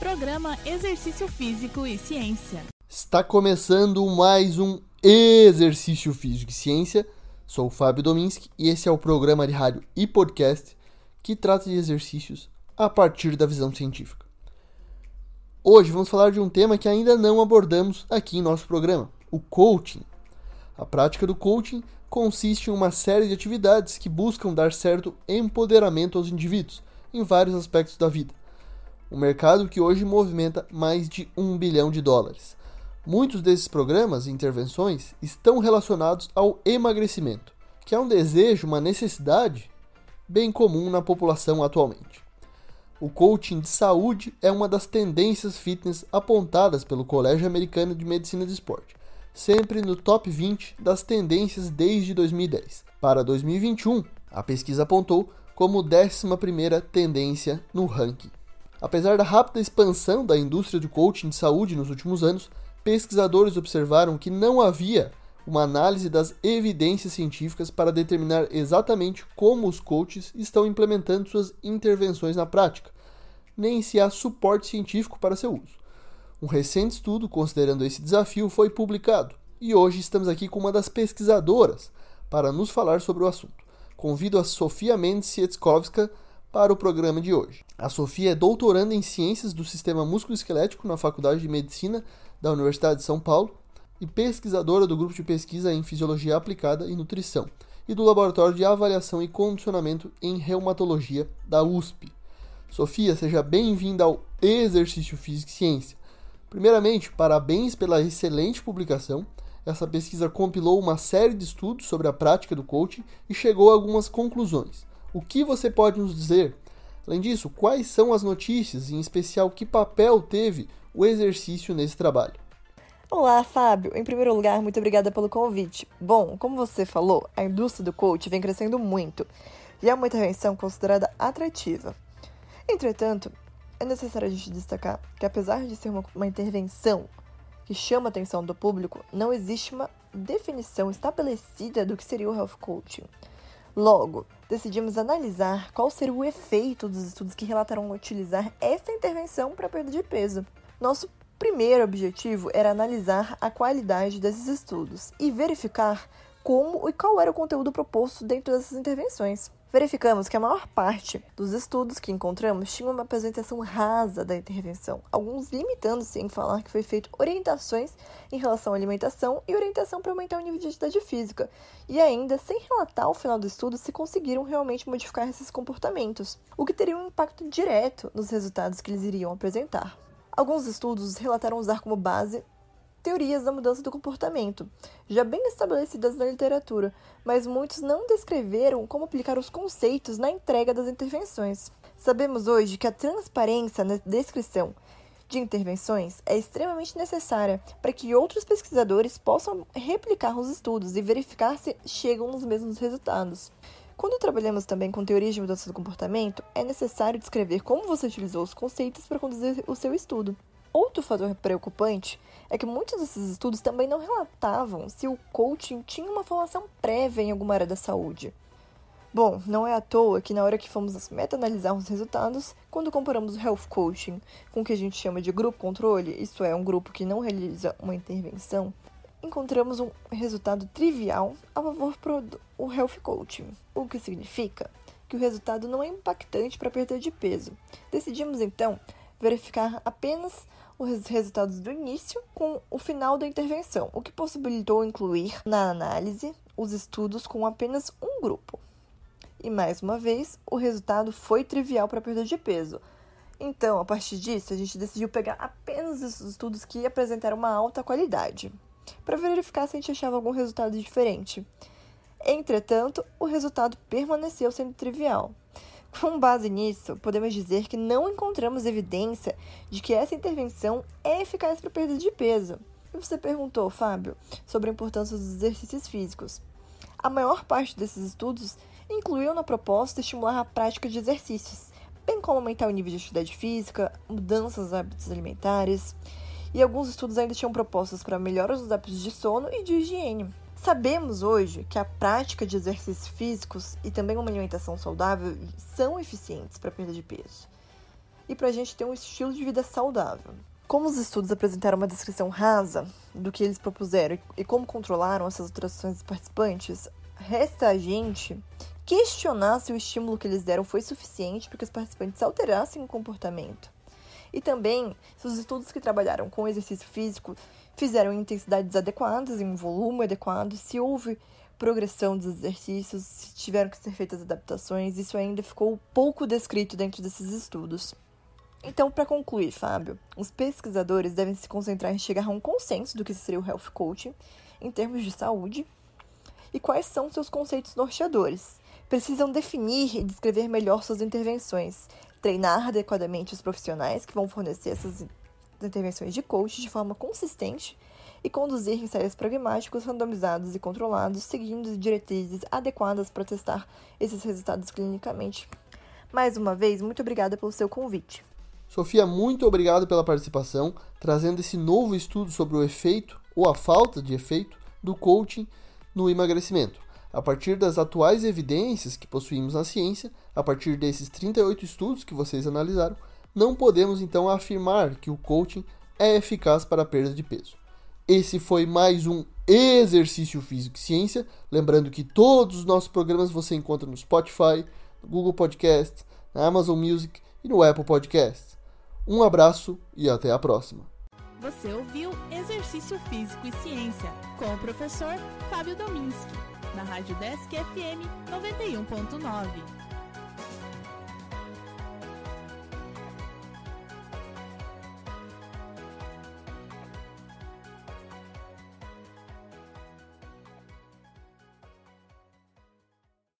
Programa Exercício Físico e Ciência. Está começando mais um Exercício Físico e Ciência. Sou o Fábio Dominski e esse é o programa de rádio e podcast que trata de exercícios a partir da visão científica. Hoje vamos falar de um tema que ainda não abordamos aqui em nosso programa: o coaching. A prática do coaching consiste em uma série de atividades que buscam dar certo empoderamento aos indivíduos em vários aspectos da vida. Um mercado que hoje movimenta mais de um bilhão de dólares. Muitos desses programas e intervenções estão relacionados ao emagrecimento, que é um desejo, uma necessidade bem comum na população atualmente. O coaching de saúde é uma das tendências fitness apontadas pelo Colégio Americano de Medicina do Esporte, sempre no top 20 das tendências desde 2010. Para 2021, a pesquisa apontou como 11ª tendência no ranking. Apesar da rápida expansão da indústria de coaching de saúde nos últimos anos, pesquisadores observaram que não havia uma análise das evidências científicas para determinar exatamente como os coaches estão implementando suas intervenções na prática, nem se há suporte científico para seu uso. Um recente estudo considerando esse desafio foi publicado e hoje estamos aqui com uma das pesquisadoras para nos falar sobre o assunto. Convido a Sofia Mendes Sietskowska para o programa de hoje. A Sofia é doutoranda em Ciências do Sistema Músculo-Esquelético na Faculdade de Medicina da Universidade de São Paulo e pesquisadora do grupo de pesquisa em Fisiologia Aplicada e Nutrição e do Laboratório de Avaliação e Condicionamento em Reumatologia da USP. Sofia, seja bem-vinda ao Exercício Físico e Ciência. Primeiramente, parabéns pela excelente publicação. Essa pesquisa compilou uma série de estudos sobre a prática do coaching e chegou a algumas conclusões. O que você pode nos dizer? Além disso, quais são as notícias, em especial que papel teve o exercício nesse trabalho? Olá, Fábio. Em primeiro lugar, muito obrigada pelo convite. Bom, como você falou, a indústria do coach vem crescendo muito e é uma intervenção considerada atrativa. Entretanto, é necessário a gente destacar que, apesar de ser uma, uma intervenção que chama a atenção do público, não existe uma definição estabelecida do que seria o health coaching. Logo, decidimos analisar qual seria o efeito dos estudos que relataram utilizar essa intervenção para perda de peso. Nosso primeiro objetivo era analisar a qualidade desses estudos e verificar como e qual era o conteúdo proposto dentro dessas intervenções. Verificamos que a maior parte dos estudos que encontramos tinha uma apresentação rasa da intervenção, alguns limitando-se em falar que foi feito orientações em relação à alimentação e orientação para aumentar o nível de atividade física, e ainda sem relatar ao final do estudo se conseguiram realmente modificar esses comportamentos, o que teria um impacto direto nos resultados que eles iriam apresentar. Alguns estudos relataram usar como base teorias da mudança do comportamento, já bem estabelecidas na literatura, mas muitos não descreveram como aplicar os conceitos na entrega das intervenções. Sabemos hoje que a transparência na descrição de intervenções é extremamente necessária para que outros pesquisadores possam replicar os estudos e verificar se chegam nos mesmos resultados. Quando trabalhamos também com teorias de mudança do comportamento, é necessário descrever como você utilizou os conceitos para conduzir o seu estudo. Outro fator preocupante é que muitos desses estudos também não relatavam se o coaching tinha uma formação prévia em alguma área da saúde. Bom, não é à toa que na hora que fomos meta-analisar os resultados, quando comparamos o health coaching com o que a gente chama de grupo controle, isso é, um grupo que não realiza uma intervenção, encontramos um resultado trivial a favor do health coaching, o que significa que o resultado não é impactante para a perda de peso. Decidimos então verificar apenas os resultados do início com o final da intervenção, o que possibilitou incluir na análise os estudos com apenas um grupo. E mais uma vez, o resultado foi trivial para a perda de peso. Então, a partir disso, a gente decidiu pegar apenas os estudos que apresentaram uma alta qualidade para verificar se a gente achava algum resultado diferente. Entretanto, o resultado permaneceu sendo trivial. Com base nisso, podemos dizer que não encontramos evidência de que essa intervenção é eficaz para perda de peso. E você perguntou, Fábio, sobre a importância dos exercícios físicos. A maior parte desses estudos incluiu na proposta estimular a prática de exercícios, bem como aumentar o nível de atividade física, mudanças nos hábitos alimentares e alguns estudos ainda tinham propostas para melhora dos hábitos de sono e de higiene. Sabemos hoje que a prática de exercícios físicos e também uma alimentação saudável são eficientes para a perda de peso. e para a gente ter um estilo de vida saudável. Como os estudos apresentaram uma descrição rasa do que eles propuseram e como controlaram essas alterações dos participantes, resta a gente questionar se o estímulo que eles deram foi suficiente para que os participantes alterassem o comportamento. E também se os estudos que trabalharam com exercício físico fizeram intensidades adequadas, em um volume adequado, se houve progressão dos exercícios, se tiveram que ser feitas adaptações, isso ainda ficou pouco descrito dentro desses estudos. Então, para concluir, Fábio, os pesquisadores devem se concentrar em chegar a um consenso do que seria o health coaching em termos de saúde e quais são seus conceitos norteadores. Precisam definir e descrever melhor suas intervenções, treinar adequadamente os profissionais que vão fornecer essas intervenções de coach de forma consistente e conduzir ensaios pragmáticos randomizados e controlados, seguindo diretrizes adequadas para testar esses resultados clinicamente. Mais uma vez, muito obrigada pelo seu convite. Sofia, muito obrigado pela participação, trazendo esse novo estudo sobre o efeito ou a falta de efeito do coaching no emagrecimento. A partir das atuais evidências que possuímos na ciência, a partir desses 38 estudos que vocês analisaram, não podemos então afirmar que o coaching é eficaz para a perda de peso. Esse foi mais um Exercício Físico e Ciência. Lembrando que todos os nossos programas você encontra no Spotify, no Google Podcast, na Amazon Music e no Apple Podcast. Um abraço e até a próxima. Você ouviu Exercício Físico e Ciência com o professor Fábio Dominski, na Rádio Desk FM 91.9.